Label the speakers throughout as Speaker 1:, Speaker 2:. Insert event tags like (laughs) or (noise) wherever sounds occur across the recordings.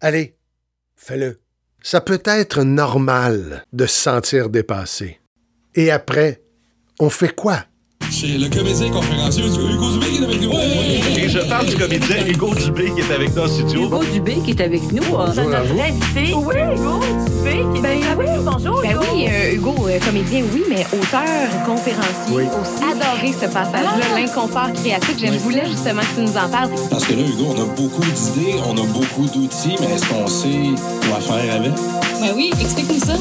Speaker 1: Allez, fais-le. Ça peut être normal de se sentir dépassé. Et après, on fait quoi?
Speaker 2: C'est le comédien conférencier Hugo Dubé qui est avec nous.
Speaker 3: Et je parle du comédien Hugo Dubé qui est avec nous en studio.
Speaker 4: Hugo Dubé qui est avec nous.
Speaker 1: Bonjour à vous.
Speaker 4: Oui, Hugo Dubé qui est
Speaker 5: Ben
Speaker 4: avec
Speaker 5: oui.
Speaker 4: nous. Bonjour,
Speaker 5: Ben oui, euh, Hugo, euh, comédien, oui, mais auteur, conférencier
Speaker 1: Oui.
Speaker 5: aussi. Adoré ce passage-là,
Speaker 4: Ah.
Speaker 5: l'inconfort créatif. Je voulais justement que tu nous en parles.
Speaker 2: Parce que là, Hugo, on a beaucoup d'idées, on a beaucoup d'outils, mais est-ce qu'on sait quoi faire avec?
Speaker 6: Ben oui, explique-nous ça.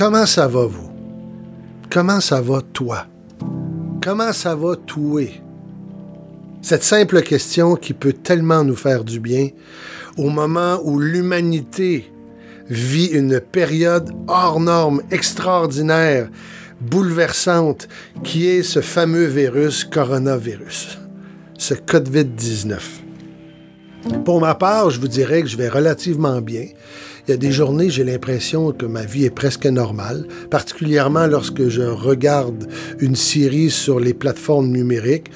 Speaker 1: Comment ça va, vous? Comment ça va, toi? Comment ça va, toi? Cette simple question qui peut tellement nous faire du bien au moment où l'humanité vit une période hors norme, extraordinaire, bouleversante, qui est ce fameux virus coronavirus, ce COVID-19. Pour ma part, je vous dirais que je vais relativement bien. Il y a des journées, j'ai l'impression que ma vie est presque normale, particulièrement lorsque je regarde une série sur les plateformes numériques.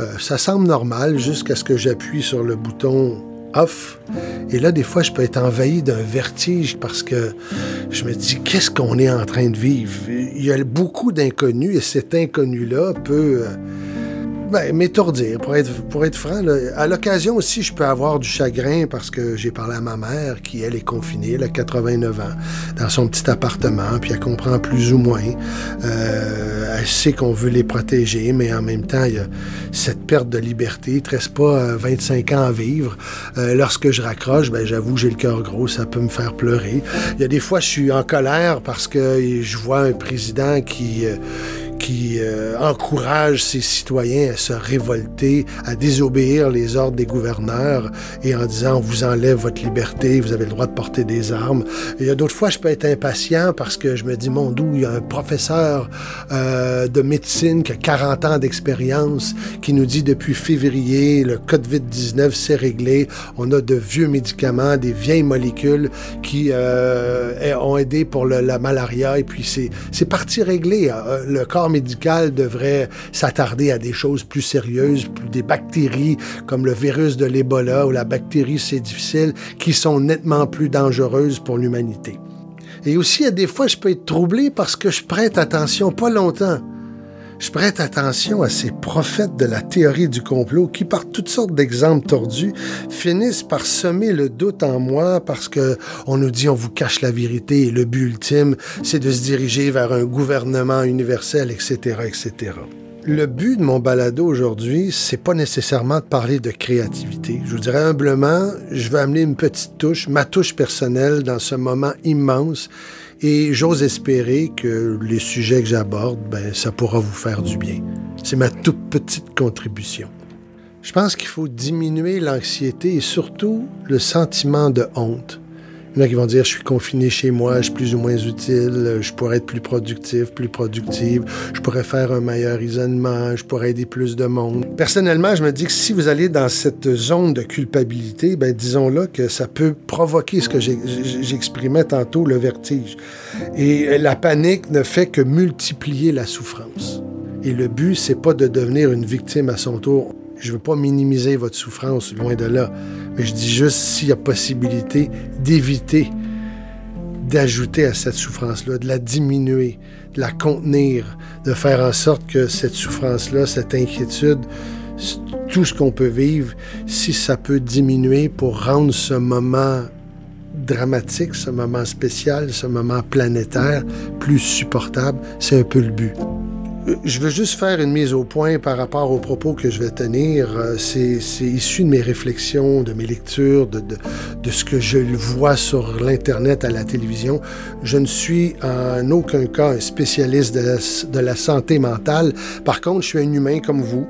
Speaker 1: Euh, ça semble normal jusqu'à ce que j'appuie sur le bouton off. Et là, des fois, je peux être envahi d'un vertige parce que je me dis, qu'est-ce qu'on est en train de vivre? Il y a beaucoup d'inconnus et cet inconnu-là peut... euh, ben, m'étourdir, pour être, pour être franc. À l'occasion aussi, je peux avoir du chagrin parce que j'ai parlé à ma mère qui, elle, est confinée, elle a 89 ans, dans son petit appartement, puis elle comprend plus ou moins. Euh, elle sait qu'on veut les protéger, mais en même temps, il y a cette perte de liberté. Il te reste pas euh, 25 ans à vivre. Euh, lorsque je raccroche, ben, j'avoue, j'ai le cœur gros, ça peut me faire pleurer. Il y a des fois, je suis en colère parce que je vois un président qui... euh, qui euh, encourage ses citoyens à se révolter, à désobéir les ordres des gouverneurs et en disant on vous enlève votre liberté, vous avez le droit de porter des armes. Il y a d'autres fois, je peux être impatient parce que je me dis mon doux, il y a un professeur euh, de médecine qui a 40 ans d'expérience qui nous dit depuis février, le COVID-19 s'est réglé, on a de vieux médicaments, des vieilles molécules qui euh, ont aidé pour la malaria et puis c'est c'est parti réglé. Euh, Le corps médical devrait s'attarder à des choses plus sérieuses, des bactéries comme le virus de l'Ebola ou la bactérie c'est difficile, qui sont nettement plus dangereuses pour l'humanité. Et aussi, à des fois, je peux être troublé parce que je prête attention pas longtemps. Je prête attention à ces prophètes de la théorie du complot qui, par toutes sortes d'exemples tordus, finissent par semer le doute en moi parce que on nous dit on vous cache la vérité et le but ultime, c'est de se diriger vers un gouvernement universel, etc., etc. Le but de mon balado aujourd'hui, c'est pas nécessairement de parler de créativité. Je vous dirais humblement, je vais amener une petite touche, ma touche personnelle dans ce moment immense et j'ose espérer que les sujets que j'aborde, ben, ça pourra vous faire du bien. C'est ma toute petite contribution. Je pense qu'il faut diminuer l'anxiété et surtout le sentiment de honte. Il y en a qui vont dire je suis confiné chez moi, je suis plus ou moins utile, je pourrais être plus productif, plus productive, je pourrais faire un meilleur isolement, je pourrais aider plus de monde. Personnellement, je me dis que si vous allez dans cette zone de culpabilité, ben disons-là que ça peut provoquer ce que j'exprimais tantôt, le vertige. Et la panique ne fait que multiplier la souffrance. Et le but, c'est pas de devenir une victime à son tour. Je veux pas minimiser votre souffrance, loin de là. Je dis juste s'il y a possibilité d'éviter d'ajouter à cette souffrance-là, de la diminuer, de la contenir, de faire en sorte que cette souffrance-là, cette inquiétude, tout ce qu'on peut vivre, si ça peut diminuer pour rendre ce moment dramatique, ce moment spécial, ce moment planétaire plus supportable, c'est un peu le but. Je veux juste faire une mise au point par rapport aux propos que je vais tenir. Euh, C'est issu de mes réflexions, de mes lectures, de, ce que je vois sur l'Internet, à la télévision. Je ne suis en aucun cas un spécialiste de la, santé mentale. Par contre, je suis un humain comme vous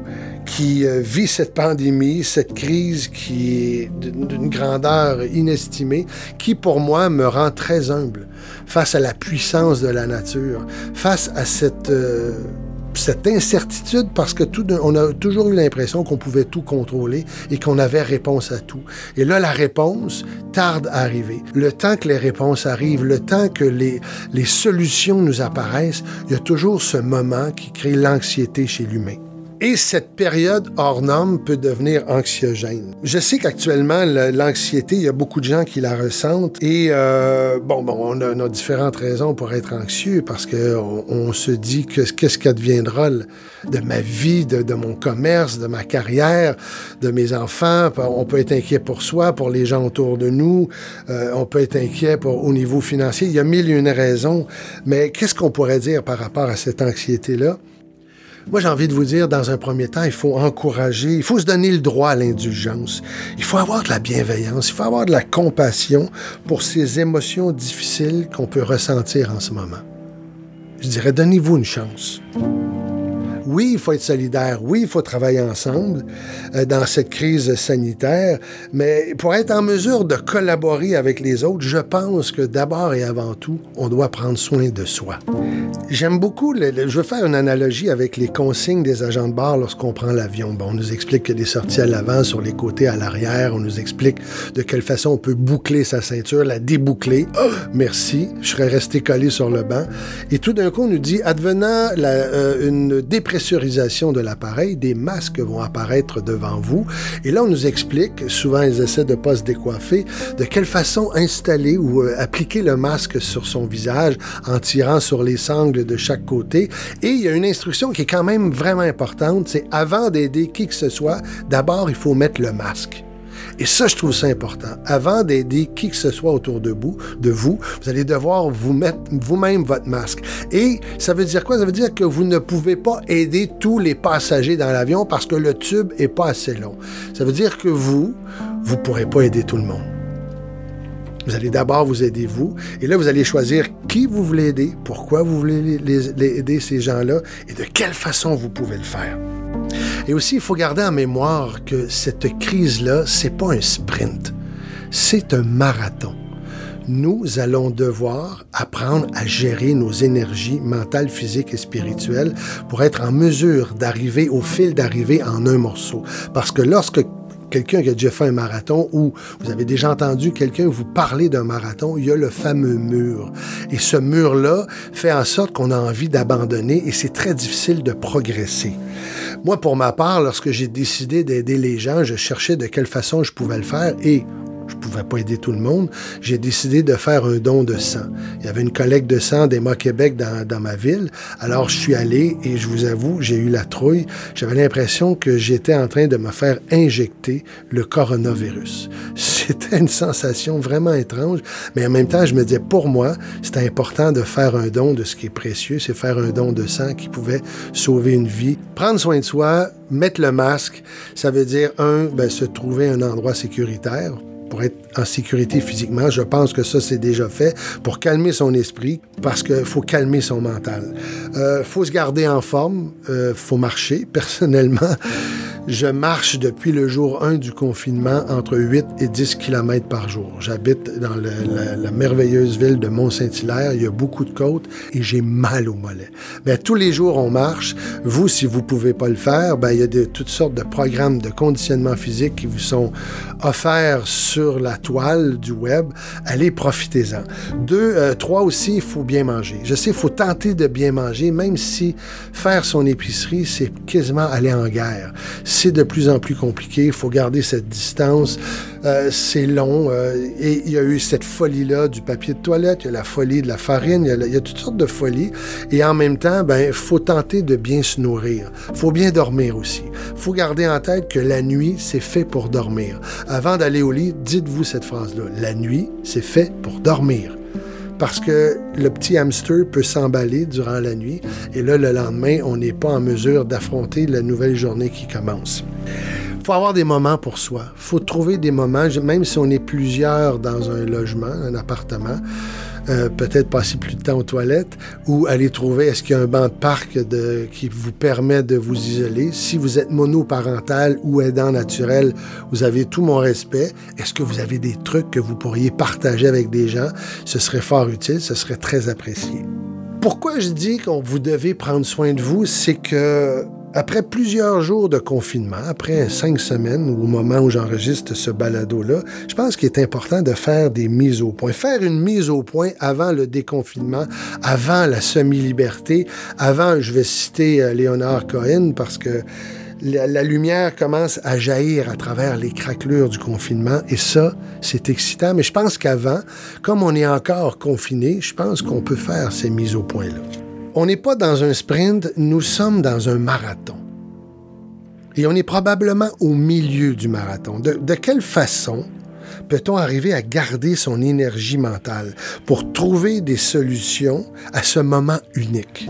Speaker 1: qui euh, vit cette pandémie, cette crise qui est d'une grandeur inestimée, qui pour moi me rend très humble face à la puissance de la nature, face à cette... euh, cette incertitude parce que tout, on a toujours eu l'impression qu'on pouvait tout contrôler et qu'on avait réponse à tout. Et là, la réponse tarde à arriver. Le temps que les réponses arrivent, le temps que les, les solutions nous apparaissent, il y a toujours ce moment qui crée l'anxiété chez l'humain. Et cette période hors norme peut devenir anxiogène. Je sais qu'actuellement, l'anxiété, il y a beaucoup de gens qui la ressentent. Et euh, bon, bon, on a, on différentes raisons pour être anxieux parce qu'on on se dit que qu'est-ce qu'adviendra de ma vie, de, de, mon commerce, de ma carrière, de mes enfants. On peut être inquiet pour soi, pour les gens autour de nous. Euh, on peut être inquiet pour, au niveau financier. Il y a mille et une raisons. Mais qu'est-ce qu'on pourrait dire par rapport à cette anxiété-là? Moi, j'ai envie de vous dire, dans un premier temps, il faut encourager, il faut se donner le droit à l'indulgence. Il faut avoir de la bienveillance, il faut avoir de la compassion pour ces émotions difficiles qu'on peut ressentir en ce moment. Je dirais, donnez-vous une chance. Oui, il faut être solidaire. Oui, il faut travailler ensemble euh, dans cette crise sanitaire. Mais pour être en mesure de collaborer avec les autres, je pense que d'abord et avant tout, on doit prendre soin de soi. J'aime beaucoup, je veux faire une analogie avec les consignes des agents de bord lorsqu'on prend l'avion. On nous explique qu'il y a des sorties à l'avant, sur les côtés, à l'arrière. On nous explique de quelle façon on peut boucler sa ceinture, la déboucler. Oh, merci, je serais resté collé sur le banc. Et tout d'un coup, on nous dit, advenant euh, une dépression de l'appareil, des masques vont apparaître devant vous. Et là, on nous explique, souvent ils essaient de ne pas se décoiffer, de quelle façon installer ou euh, appliquer le masque sur son visage en tirant sur les sangles de chaque côté. Et il y a une instruction qui est quand même vraiment importante, c'est avant d'aider qui que ce soit, d'abord il faut mettre le masque. Et ça, je trouve ça important. Avant d'aider qui que ce soit autour de vous, de vous, vous allez devoir vous mettre vous-même votre masque. Et ça veut dire quoi? Ça veut dire que vous ne pouvez pas aider tous les passagers dans l'avion parce que le tube est pas assez long. Ça veut dire que vous, vous ne pourrez pas aider tout le monde. Vous allez d'abord vous aider vous, et là, vous allez choisir qui vous voulez aider, pourquoi vous voulez les, aider ces gens-là, et de quelle façon vous pouvez le faire. Et aussi, il faut garder en mémoire que cette crise-là, c'est pas un sprint, c'est un marathon. Nous allons devoir apprendre à gérer nos énergies mentales, physiques et spirituelles pour être en mesure d'arriver au fil d'arriver en un morceau. Parce que lorsque quelqu'un qui a déjà fait un marathon ou vous avez déjà entendu quelqu'un vous parler d'un marathon, il y a le fameux mur. Et ce mur-là fait en sorte qu'on a envie d'abandonner et c'est très difficile de progresser. Moi, pour ma part, lorsque j'ai décidé d'aider les gens, je cherchais de quelle façon je pouvais le faire et je ne pouvais pas aider tout le monde, j'ai décidé de faire un don de sang. Il y avait une collecte de sang d'Emma Québec dans, ma ville. Alors, je suis allé et je vous avoue, j'ai eu la trouille. J'avais l'impression que j'étais en train de me faire injecter le coronavirus. (laughs) C'était une sensation vraiment étrange, mais en même temps, je me disais, pour moi, c'était important de faire un don de ce qui est précieux, c'est faire un don de sang qui pouvait sauver une vie. Prendre soin de soi, mettre le masque, ça veut dire, un, ben, se trouver un endroit sécuritaire pour être en sécurité physiquement. Je pense que ça, c'est déjà fait pour calmer son esprit parce qu'il faut calmer son mental. Il euh, faut se garder en forme, il euh, faut marcher. (laughs) Personnellement, je marche depuis le jour 1 du confinement entre 8 et 10 km par jour. J'habite dans la, merveilleuse ville de Mont-Saint-Hilaire. Il y a beaucoup de côtes et j'ai mal au mollet. Mais tous les jours, on marche. Vous, si vous pouvez pas le faire, ben, il y a de, toutes sortes de programmes de conditionnement physique qui vous sont offerts sur la toile du web. Allez, profitez-en. Deux, euh, trois aussi, il faut bien manger. Je sais, il faut tenter de bien manger, même si faire son épicerie, c'est quasiment aller en guerre c'est de plus en plus compliqué. Il faut garder cette distance. Euh, c'est long. Euh, et il y a eu cette folie-là du papier de toilette, il y a la folie de la farine, il y a, il y a toutes sortes de folies. Et en même temps, ben, faut tenter de bien se nourrir. Faut bien dormir aussi. Faut garder en tête que la nuit, c'est fait pour dormir. Avant d'aller au lit, dites-vous cette phrase-là. La nuit, c'est fait pour dormir parce que le petit hamster peut s'emballer durant la nuit et là, le lendemain, on n'est pas en mesure d'affronter la nouvelle journée qui commence. Il faut avoir des moments pour soi. Il faut trouver des moments, même si on est plusieurs dans un logement, un appartement, euh, peut-être passer plus de temps aux toilettes ou aller trouver est-ce qu'il y a un banc de parc qui vous permet de vous isoler? Si vous êtes monoparental ou aidant naturel, vous avez tout mon respect. Est-ce que vous avez des trucs que vous pourriez partager avec des gens? Ce serait fort utile, ce serait très apprécié Pourquoi je dis qu'on vous devez prendre soin de vous, c'est que après plusieurs jours de confinement, après cinq semaines, au moment où j'enregistre ce balado-là, je pense qu'il est important de faire des mises au point. Faire une mise au point avant le déconfinement, avant la semi-liberté, avant, je vais citer euh, Léonard Cohen parce que la, lumière commence à jaillir à travers les craquelures du confinement et ça, c'est excitant. Mais je pense qu'avant, comme on est encore confiné, je pense qu'on peut faire ces mises au point-là. On n'est pas dans un sprint, nous sommes dans un marathon. Et on est probablement au milieu du marathon. De, quelle façon peut-on arriver à garder son énergie mentale pour trouver des solutions à ce moment unique?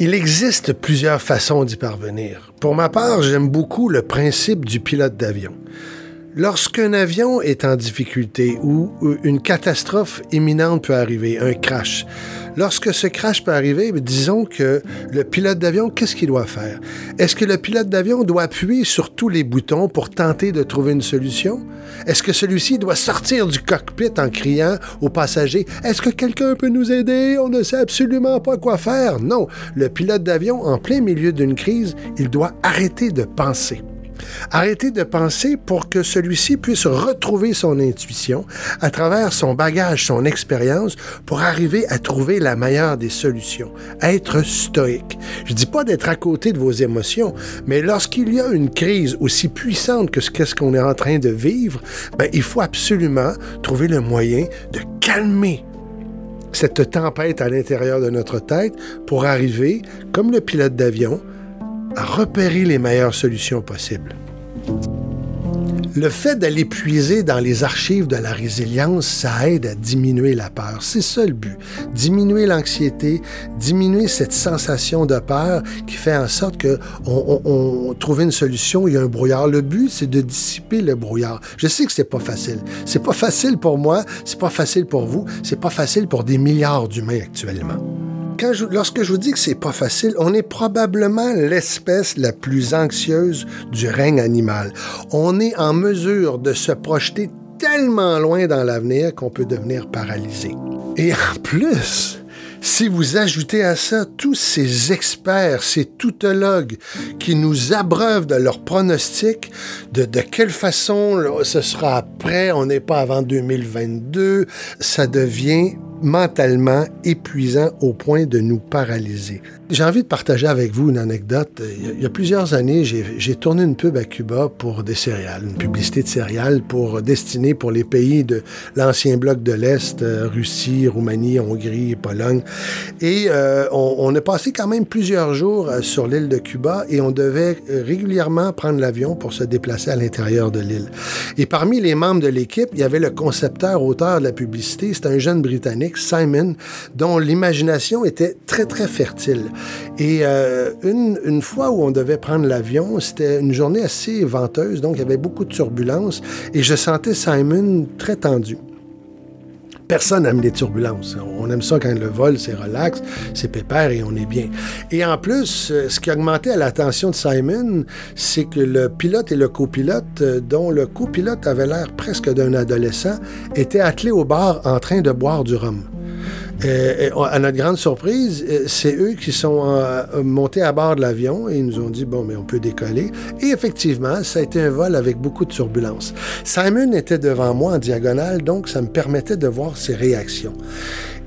Speaker 1: Il existe plusieurs façons d'y parvenir. Pour ma part, j'aime beaucoup le principe du pilote d'avion. Lorsqu'un avion est en difficulté ou une catastrophe imminente peut arriver, un crash, lorsque ce crash peut arriver, ben, disons que le pilote d'avion, qu'est-ce qu'il doit faire? Est-ce que le pilote d'avion doit appuyer sur tous les boutons pour tenter de trouver une solution? Est-ce que celui-ci doit sortir du cockpit en criant aux passagers Est-ce que quelqu'un peut nous aider? On ne sait absolument pas quoi faire. Non, le pilote d'avion, en plein milieu d'une crise, il doit arrêter de penser. Arrêtez de penser pour que celui-ci puisse retrouver son intuition à travers son bagage, son expérience, pour arriver à trouver la meilleure des solutions. Être stoïque. Je dis pas d'être à côté de vos émotions, mais lorsqu'il y a une crise aussi puissante que ce qu'est-ce qu'on est en train de vivre, ben, il faut absolument trouver le moyen de calmer cette tempête à l'intérieur de notre tête pour arriver, comme le pilote d'avion, à repérer les meilleures solutions possibles. Le fait d'aller puiser dans les archives de la résilience, ça aide à diminuer la peur. C'est ça le but. Diminuer l'anxiété, diminuer cette sensation de peur qui fait en sorte que on, trouve une solution, il y a un brouillard. Le but, c'est de dissiper le brouillard. Je sais que c'est pas facile. C'est pas facile pour moi, c'est pas facile pour vous, c'est pas facile pour des milliards d'humains actuellement lorsque je vous dis que c'est pas facile, on est probablement l'espèce la plus anxieuse du règne animal. On est en mesure de se projeter tellement loin dans l'avenir qu'on peut devenir paralysé. Et en plus, si vous ajoutez à ça tous ces experts, ces toutologues qui nous abreuvent de leurs pronostics, de, de quelle façon ce sera après, on n'est pas avant 2022, ça devient mentalement épuisant au point de nous paralyser. J'ai envie de partager avec vous une anecdote. Il y a plusieurs années, j'ai tourné une pub à Cuba pour des céréales, une publicité de céréales pour destinée pour les pays de l'ancien bloc de l'Est, euh, Russie, Roumanie, Hongrie, Pologne. Et euh, on, on, a passé quand même plusieurs jours euh, sur l'île de Cuba et on devait régulièrement prendre l'avion pour se déplacer à l'intérieur de l'île. Et parmi les membres de l'équipe, il y avait le concepteur, auteur de la publicité. C'était un jeune Britannique, Simon, dont l'imagination était très, très fertile. Et euh, une, une, fois où on devait prendre l'avion, c'était une journée assez venteuse, donc il y avait beaucoup de turbulences et je sentais Simon très tendu. Personne n'aime les turbulences. On aime ça quand le vol, c'est relax, c'est pépère et on est bien. Et en plus, euh, ce qui augmentait l'attention de Simon, c'est que le pilote et le copilote, euh, dont le copilote avait l'air presque d'un adolescent, étaient attelés au bar en train de boire du rhum. Et, à notre grande surprise, euh, c'est eux qui sont euh, montés à bord de l'avion et ils nous ont dit bon, mais on peut décoller. Et effectivement, ça a été un vol avec beaucoup de turbulences. Simon était devant moi en diagonale, donc ça me permettait de voir ses réactions.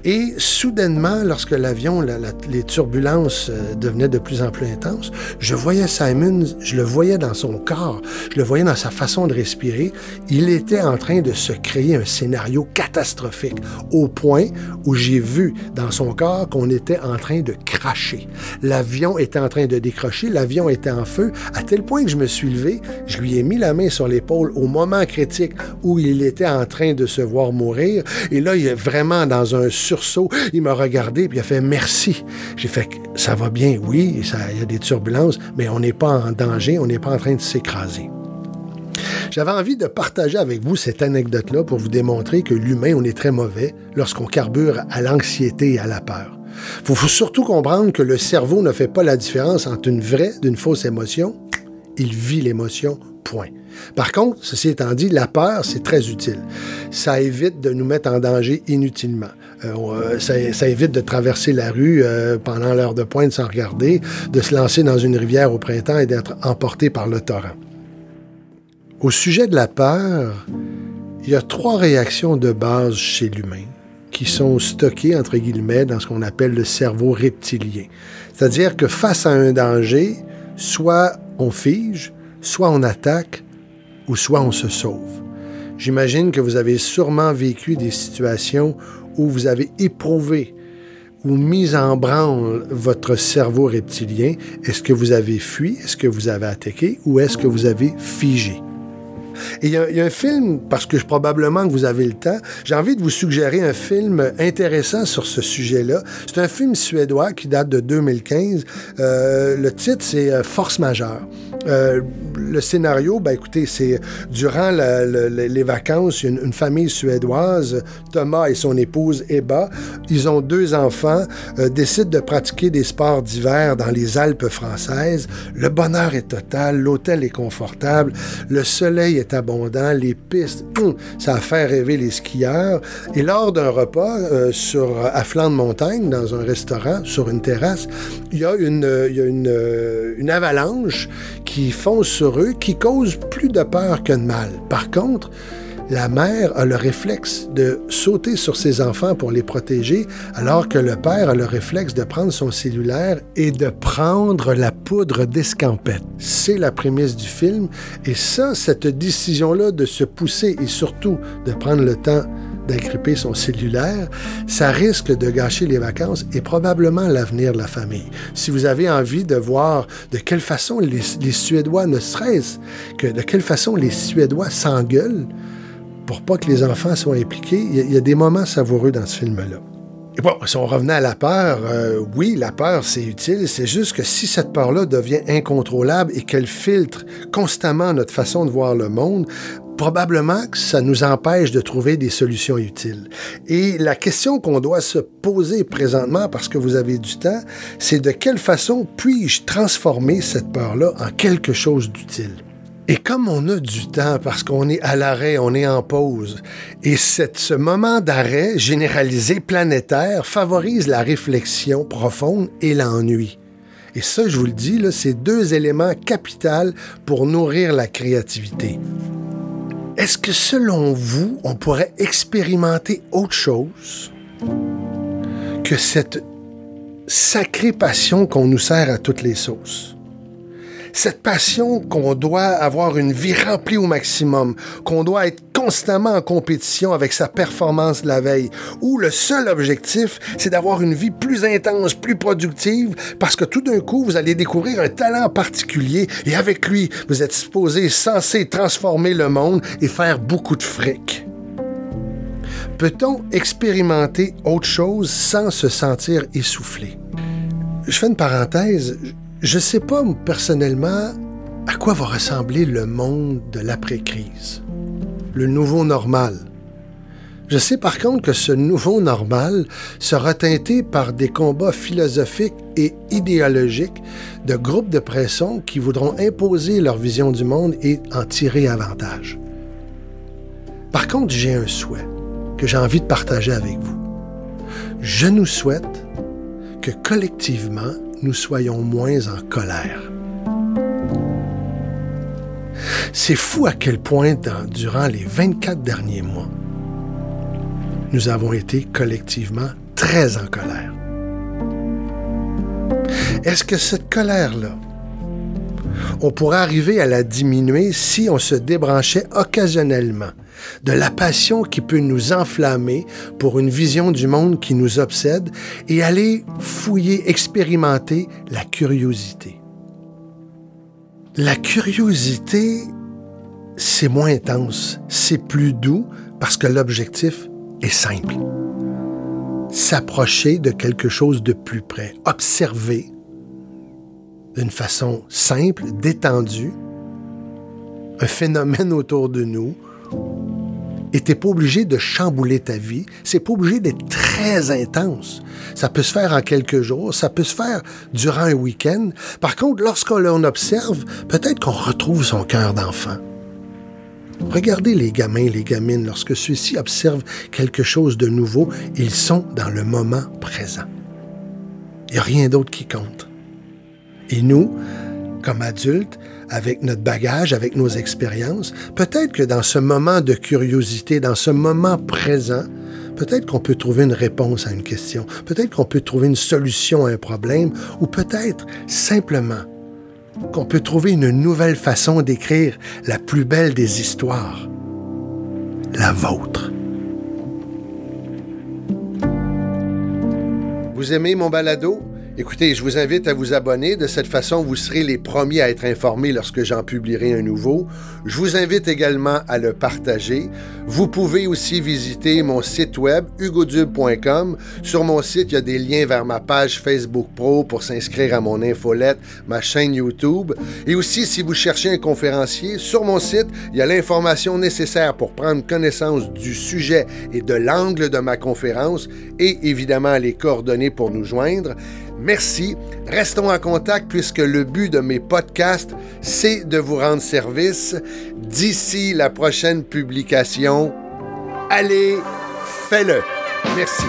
Speaker 1: Et soudainement, lorsque l'avion, les turbulences euh, devenaient de plus en plus intenses, je voyais Simon, je le voyais dans son corps, je le voyais dans sa façon de respirer. Il était en train de se créer un scénario catastrophique, au point où j'ai vu dans son corps qu'on était en train de cracher. L'avion était en train de décrocher, l'avion était en feu, à tel point que je me suis levé, je lui ai mis la main sur l'épaule au moment critique où il était en train de se voir mourir. Et là, il est vraiment dans un Il m'a regardé puis a fait merci. J'ai fait ça va bien, oui, il y a des turbulences, mais on n'est pas en danger, on n'est pas en train de s'écraser. J'avais envie de partager avec vous cette anecdote-là pour vous démontrer que l'humain, on est très mauvais lorsqu'on carbure à l'anxiété et à la peur. Il faut surtout comprendre que le cerveau ne fait pas la différence entre une vraie d'une fausse émotion. Il vit l'émotion, point. Par contre, ceci étant dit, la peur, c'est très utile. Ça évite de nous mettre en danger inutilement. Euh, ça, ça, évite de traverser la rue euh, pendant l'heure de pointe sans regarder, de se lancer dans une rivière au printemps et d'être emporté par le torrent. Au sujet de la peur, il y a trois réactions de base chez l'humain qui sont stockées, entre guillemets, dans ce qu'on appelle le cerveau reptilien. C'est-à-dire que face à un danger, soit on fige, soit on attaque, ou soit on se sauve. J'imagine que vous avez sûrement vécu des situations où vous avez éprouvé ou mis en branle votre cerveau reptilien. Est-ce que vous avez fui? Est-ce que vous avez attaqué? Ou est-ce que vous avez figé? Et il y, a un film, parce que probablement que vous avez le temps, j'ai envie de vous suggérer un film intéressant sur ce sujet-là. C'est un film suédois qui date de 2015. Euh, le titre, c'est euh, Force majeure. Euh, le scénario, ben écoutez, c'est durant les vacances, une, famille suédoise, Thomas et son épouse Eba, ils ont deux enfants, décident de pratiquer des sports d'hiver dans les Alpes françaises. Le bonheur est total, l'hôtel est confortable, le soleil est abondant, les pistes, hum, ça a fait rêver les skieurs. Et lors d'un repas euh, sur, à flanc de montagne, dans un restaurant, sur une terrasse, il y a une, euh, une avalanche qui fonce sur eux, qui cause plus de peur que de mal. Par contre, la mère a le réflexe de sauter sur ses enfants pour les protéger, alors que le père a le réflexe de prendre son cellulaire et de prendre la poudre d'escampette. C'est la prémisse du film, et ça, cette décision-là de se pousser et surtout de prendre le temps d'agripper son cellulaire, ça risque de gâcher les vacances et probablement l'avenir de la famille. Si vous avez envie de voir de quelle façon les, Suédois ne stressent, que de quelle façon les Suédois s'engueulent, pour pas que les enfants soient impliqués, il y, a des moments savoureux dans ce film-là. Et bon, si on revenait à la peur, euh, oui, la peur, c'est utile. C'est juste que si cette peur-là devient incontrôlable et qu'elle filtre constamment notre façon de voir le monde, probablement que ça nous empêche de trouver des solutions utiles. Et la question qu'on doit se poser présentement, parce que vous avez du temps, c'est de quelle façon puis-je transformer cette peur-là en quelque chose d'utile? Et comme on a du temps, parce qu'on est à l'arrêt, on est en pause, et ce moment d'arrêt généralisé planétaire favorise la réflexion profonde et l'ennui. Et ça, je vous le dis, c'est deux éléments capitaux pour nourrir la créativité. Est-ce que selon vous, on pourrait expérimenter autre chose que cette sacrée passion qu'on nous sert à toutes les sauces? Cette passion qu'on doit avoir une vie remplie au maximum, qu'on doit être constamment en compétition avec sa performance de la veille, où le seul objectif, c'est d'avoir une vie plus intense, plus productive, parce que tout d'un coup, vous allez découvrir un talent particulier et avec lui, vous êtes supposé, censé transformer le monde et faire beaucoup de fric. Peut-on expérimenter autre chose sans se sentir essoufflé? Je fais une parenthèse. Je ne sais pas personnellement à quoi va ressembler le monde de l'après-crise, le nouveau normal. Je sais par contre que ce nouveau normal sera teinté par des combats philosophiques et idéologiques de groupes de pression qui voudront imposer leur vision du monde et en tirer avantage. Par contre, j'ai un souhait que j'ai envie de partager avec vous. Je nous souhaite que collectivement, nous soyons moins en colère. C'est fou à quel point, durant les 24 derniers mois, nous avons été collectivement très en colère. Est-ce que cette colère-là, on pourrait arriver à la diminuer si on se débranchait occasionnellement de la passion qui peut nous enflammer pour une vision du monde qui nous obsède et aller fouiller, expérimenter la curiosité. La curiosité, c'est moins intense, c'est plus doux parce que l'objectif est simple. S'approcher de quelque chose de plus près, observer d'une façon simple, détendue, un phénomène autour de nous, et t'es pas obligé de chambouler ta vie. C'est pas obligé d'être très intense. Ça peut se faire en quelques jours, ça peut se faire durant un week-end. Par contre, lorsqu'on observe, peut-être qu'on retrouve son cœur d'enfant. Regardez les gamins et les gamines, lorsque ceux-ci observent quelque chose de nouveau, ils sont dans le moment présent. Il n'y a rien d'autre qui compte. Et nous, comme adultes, avec notre bagage, avec nos expériences, peut-être que dans ce moment de curiosité, dans ce moment présent, peut-être qu'on peut trouver une réponse à une question, peut-être qu'on peut trouver une solution à un problème, ou peut-être simplement qu'on peut trouver une nouvelle façon d'écrire la plus belle des histoires, la vôtre. Vous aimez mon balado? Écoutez, je vous invite à vous abonner. De cette façon, vous serez les premiers à être informés lorsque j'en publierai un nouveau. Je vous invite également à le partager. Vous pouvez aussi visiter mon site web hugodube.com. Sur mon site, il y a des liens vers ma page Facebook Pro pour s'inscrire à mon infolette, ma chaîne YouTube. Et aussi, si vous cherchez un conférencier, sur mon site, il y a l'information nécessaire pour prendre connaissance du sujet et de l'angle de ma conférence et évidemment les coordonnées pour nous joindre. Merci. Restons en contact puisque le but de mes podcasts, c'est de vous rendre service. D'ici la prochaine publication, allez, fais-le. Merci.